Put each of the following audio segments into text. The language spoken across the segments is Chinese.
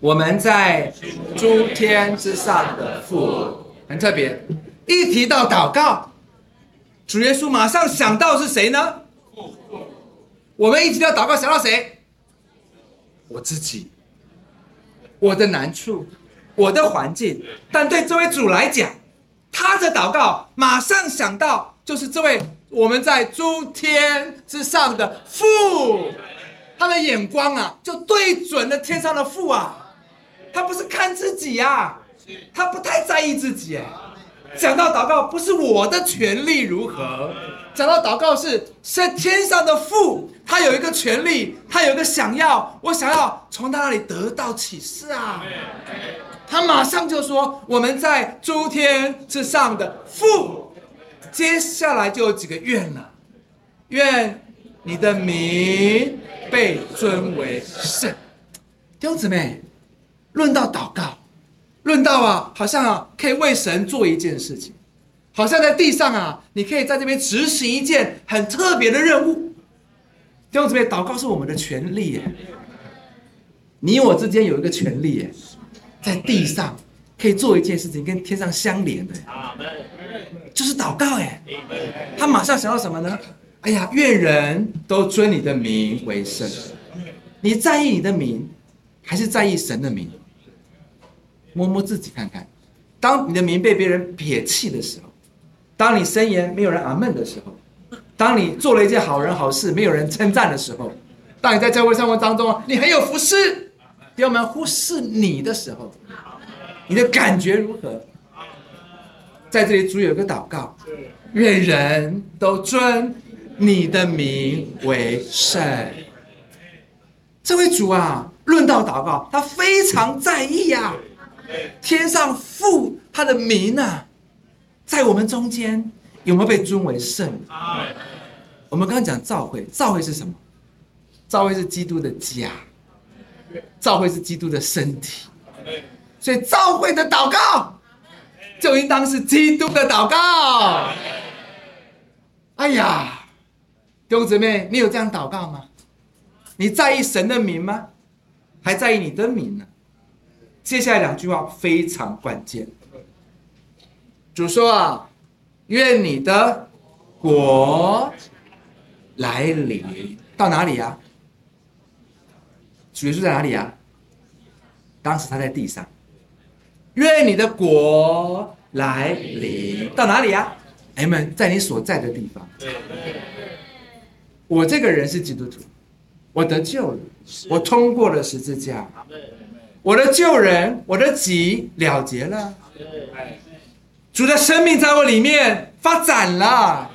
我们在诸天之上的父，很特别。一提到祷告，主耶稣马上想到是谁呢？我们一提到祷告，想到谁？我自己，我的难处，我的环境。但对这位主来讲，他的祷告马上想到就是这位我们在诸天之上的父。他的眼光啊，就对准了天上的父啊，他不是看自己呀，他不太在意自己哎。讲到祷告，不是我的权利如何，讲到祷告是是天上的父，他有一个权利，他有一个想要，我想要从他那里得到启示啊。他马上就说：“我们在诸天之上的父。”接下来就有几个愿了，愿你的名。被尊为圣，弟兄姊妹，论到祷告，论到啊，好像啊，可以为神做一件事情，好像在地上啊，你可以在这边执行一件很特别的任务。弟兄姊妹，祷告是我们的权利耶，你我之间有一个权利耶，在地上可以做一件事情，跟天上相连的，就是祷告哎。他马上想到什么呢？哎呀，愿人都尊你的名为圣。你在意你的名，还是在意神的名？摸摸自己看看。当你的名被别人撇弃的时候，当你申言没有人阿门的时候，当你做了一件好人好事没有人称赞的时候，当你在教会生活当中你很有服侍，弟兄们忽视你的时候，你的感觉如何？在这里主有一个祷告，愿人都尊。你的名为圣，这位主啊，论到祷告，他非常在意呀。天上父他的名啊，在我们中间有没有被尊为圣？我们刚刚讲召会，召会是什么？召会是基督的家，召会是基督的身体，所以召会的祷告就应当是基督的祷告。哎呀！弟兄姊妹，你有这样祷告吗？你在意神的名吗？还在意你的名呢？接下来两句话非常关键。主说啊，愿你的国来临。到哪里呀？主耶稣在哪里呀？当时他在地上。愿你的国来临。到哪里呀？哎们，在你所在的地方。我这个人是基督徒，我得救了，我通过了十字架，我的救人，我的己了结了，主的生命在我里面发展了，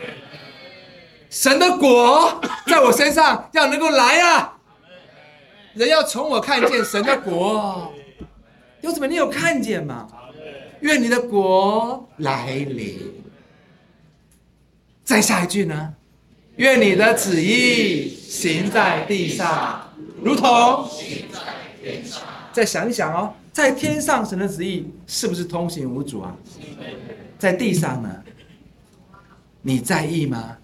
神的果在我身上要能够来啊，人要从我看见神的果，有什么？你有看见吗？愿你的国来临。再下一句呢？愿你的旨意行在地上，如同行在天上。再想一想哦，在天上神的旨意是不是通行无阻啊？在地上呢？你在意吗？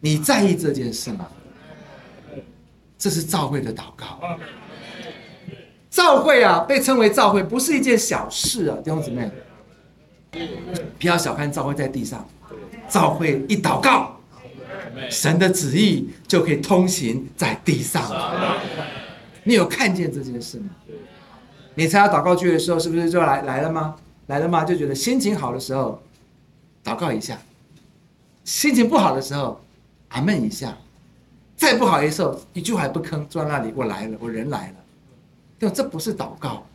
你在意这件事吗？这是召会的祷告。召会啊，被称为召会，不是一件小事啊，弟兄姊妹，不要小看召会在地上。召会一祷告，神的旨意就可以通行在地上。你有看见这件事吗？你参加祷告聚的时候，是不是就来来了吗？来了吗？就觉得心情好的时候，祷告一下；心情不好的时候，阿闷一下；再不好的时候，一句话也不吭，坐在那里。我来了，我人来了。但这不是祷告，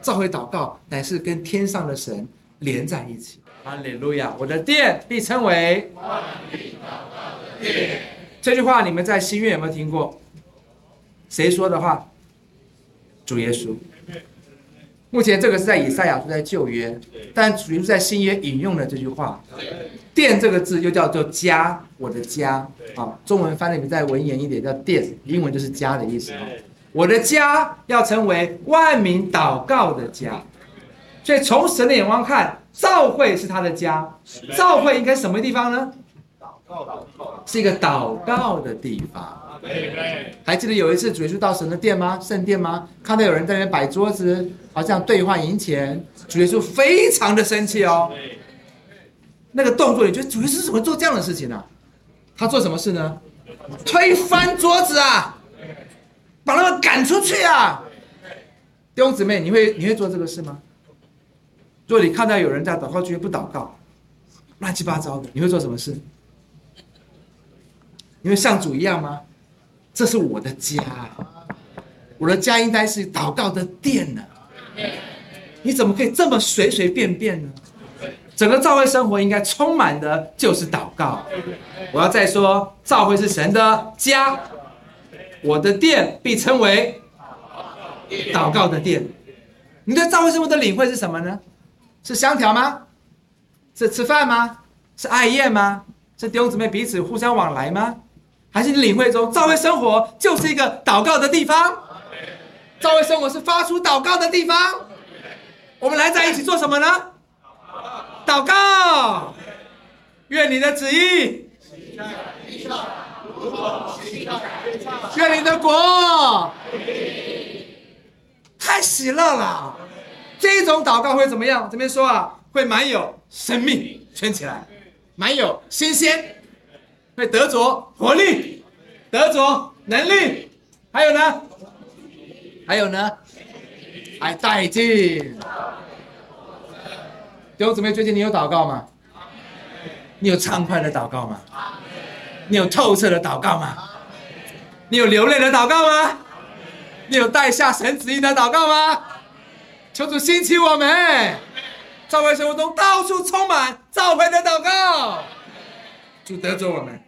召会祷告乃是跟天上的神连在一起。哈利路亚！我的殿必称为这句话，你们在新约有没有听过？谁说的话？主耶稣。目前这个是在以赛亚书在旧约，但主耶稣在新约引用了这句话。殿这个字又叫做家，我的家。啊，中文翻译再文言一点叫殿，英文就是家的意思。我的家要成为万民祷告的家。所以从神的眼光看。教会是他的家，教会应该什么地方呢？是一个祷告的地方。还记得有一次主耶稣到神的殿吗？圣殿吗？看到有人在那边摆桌子，好像兑换银钱，主耶稣非常的生气哦。那个动作，你觉得主耶稣怎么做这样的事情呢？他做什么事呢？推翻桌子啊，把他们赶出去啊！弟兄姊妹，你会你会做这个事吗？如果你看到有人在祷告区不祷告，乱七八糟的，你会做什么事？你会像主一样吗？这是我的家，我的家应该是祷告的殿呢。你怎么可以这么随随便便呢？整个教会生活应该充满的就是祷告。我要再说，教会是神的家，我的殿被称为祷告的殿。你对教会生活的领会是什么呢？是香条吗？是吃饭吗？是爱宴吗？是弟兄姊妹彼此互相往来吗？还是你领会中，教会生活就是一个祷告的地方？教会生活是发出祷告的地方。我们来在一起做什么呢？祷告。愿你的旨意。愿你的国。太喜乐了。这种祷告会怎么样？这边说啊，会满有生命，圈起来，满有新鲜。会得着活力，得着能力，还有呢？还有呢？还带劲。弟兄姊妹，最近你有祷告吗？你有畅快的祷告吗？你有透彻的祷告吗？你有流泪的祷告吗？你有带下神旨意的祷告吗？求主兴起我们，教会生活中到处充满召会的祷告。主得着我们。